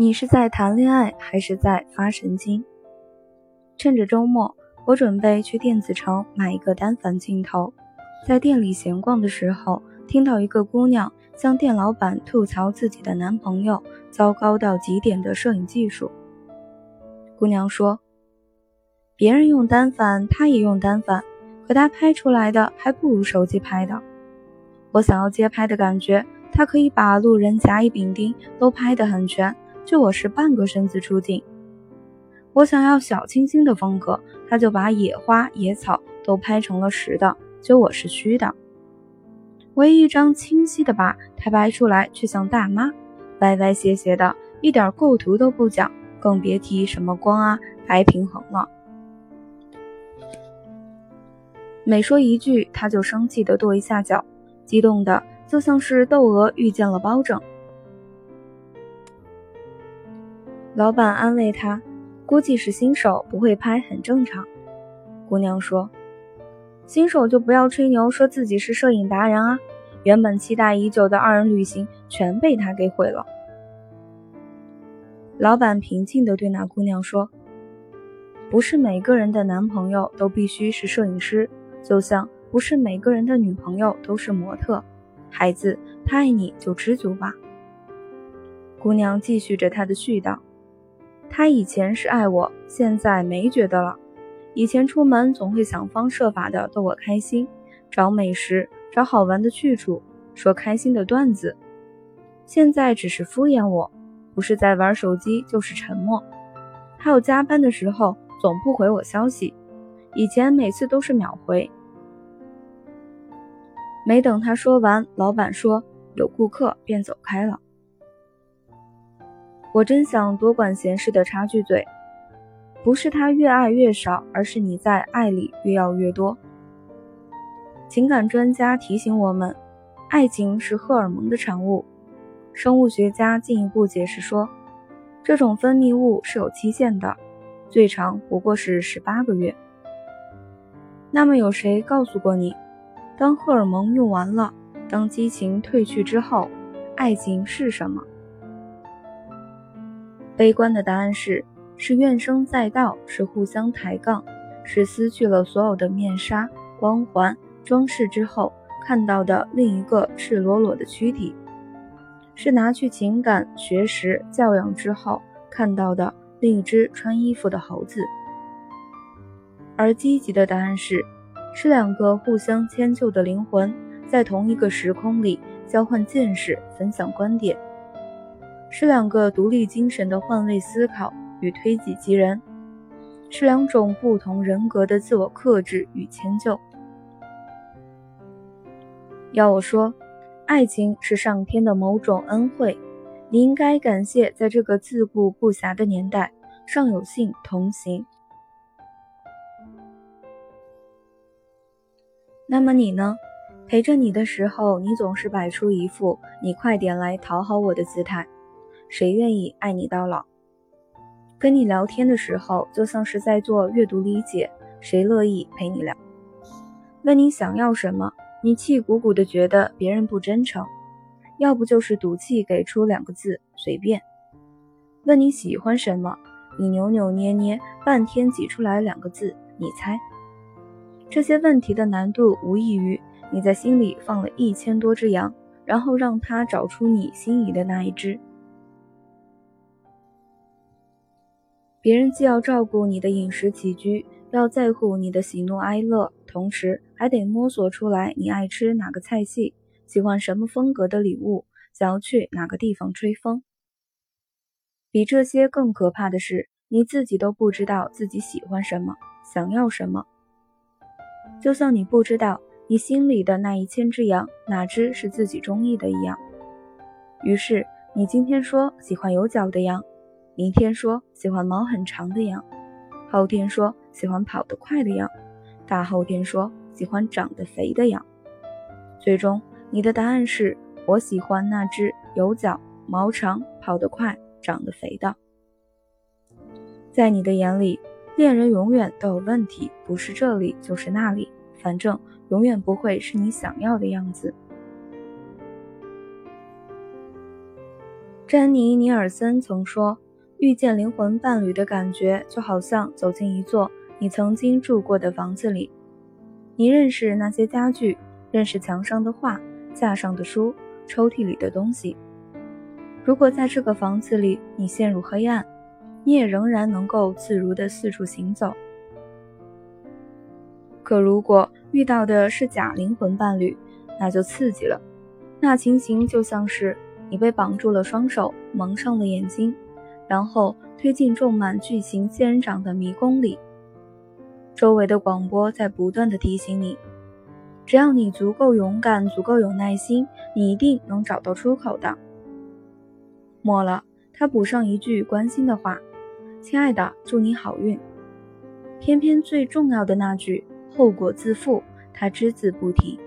你是在谈恋爱还是在发神经？趁着周末，我准备去电子城买一个单反镜头。在店里闲逛的时候，听到一个姑娘向店老板吐槽自己的男朋友糟糕到极点的摄影技术。姑娘说：“别人用单反，他也用单反，可他拍出来的还不如手机拍的。我想要街拍的感觉，他可以把路人甲乙丙丁都拍得很全。”就我是半个身子出镜，我想要小清新的风格，他就把野花野草都拍成了实的，就我是虚的。唯一一张清晰的吧，他拍出来却像大妈，歪歪斜斜的，一点构图都不讲，更别提什么光啊、白平衡了。每说一句，他就生气的跺一下脚，激动的就像是窦娥遇见了包拯。老板安慰他：“估计是新手，不会拍很正常。”姑娘说：“新手就不要吹牛，说自己是摄影达人啊！原本期待已久的二人旅行全被他给毁了。”老板平静地对那姑娘说：“不是每个人的男朋友都必须是摄影师，就像不是每个人的女朋友都是模特。孩子，他爱你就知足吧。”姑娘继续着她的絮叨。他以前是爱我，现在没觉得了。以前出门总会想方设法的逗我开心，找美食，找好玩的去处，说开心的段子。现在只是敷衍我，不是在玩手机就是沉默。还有加班的时候总不回我消息，以前每次都是秒回。没等他说完，老板说有顾客，便走开了。我真想多管闲事的插句嘴，不是他越爱越少，而是你在爱里越要越多。情感专家提醒我们，爱情是荷尔蒙的产物。生物学家进一步解释说，这种分泌物是有期限的，最长不过是十八个月。那么有谁告诉过你，当荷尔蒙用完了，当激情褪去之后，爱情是什么？悲观的答案是：是怨声载道，是互相抬杠，是撕去了所有的面纱、光环、装饰之后看到的另一个赤裸裸的躯体，是拿去情感、学识、教养之后看到的另一只穿衣服的猴子。而积极的答案是：是两个互相迁就的灵魂，在同一个时空里交换见识、分享观点。是两个独立精神的换位思考与推己及人，是两种不同人格的自我克制与迁就。要我说，爱情是上天的某种恩惠，你应该感谢，在这个自顾不暇的年代，尚有幸同行。那么你呢？陪着你的时候，你总是摆出一副你快点来讨好我的姿态。谁愿意爱你到老？跟你聊天的时候，就像是在做阅读理解。谁乐意陪你聊？问你想要什么，你气鼓鼓的觉得别人不真诚，要不就是赌气给出两个字随便。问你喜欢什么，你扭扭捏捏半天挤出来两个字你猜。这些问题的难度无异于你在心里放了一千多只羊，然后让他找出你心仪的那一只。别人既要照顾你的饮食起居，要在乎你的喜怒哀乐，同时还得摸索出来你爱吃哪个菜系，喜欢什么风格的礼物，想要去哪个地方吹风。比这些更可怕的是，你自己都不知道自己喜欢什么，想要什么。就像你不知道你心里的那一千只羊哪只是自己中意的一样。于是你今天说喜欢有角的羊。明天说喜欢毛很长的羊，后天说喜欢跑得快的羊，大后天说喜欢长得肥的羊。最终，你的答案是我喜欢那只有角、毛长、跑得快、长得肥的。在你的眼里，恋人永远都有问题，不是这里就是那里，反正永远不会是你想要的样子。詹妮·尼尔森曾说：“遇见灵魂伴侣的感觉，就好像走进一座你曾经住过的房子里。你认识那些家具，认识墙上的画、架上的书、抽屉里的东西。如果在这个房子里你陷入黑暗，你也仍然能够自如地四处行走。可如果遇到的是假灵魂伴侣，那就刺激了。那情形就像是……”你被绑住了双手，蒙上了眼睛，然后推进种满巨型仙人掌的迷宫里。周围的广播在不断的提醒你：只要你足够勇敢，足够有耐心，你一定能找到出口的。末了，他补上一句关心的话：“亲爱的，祝你好运。”偏偏最重要的那句“后果自负”，他只字不提。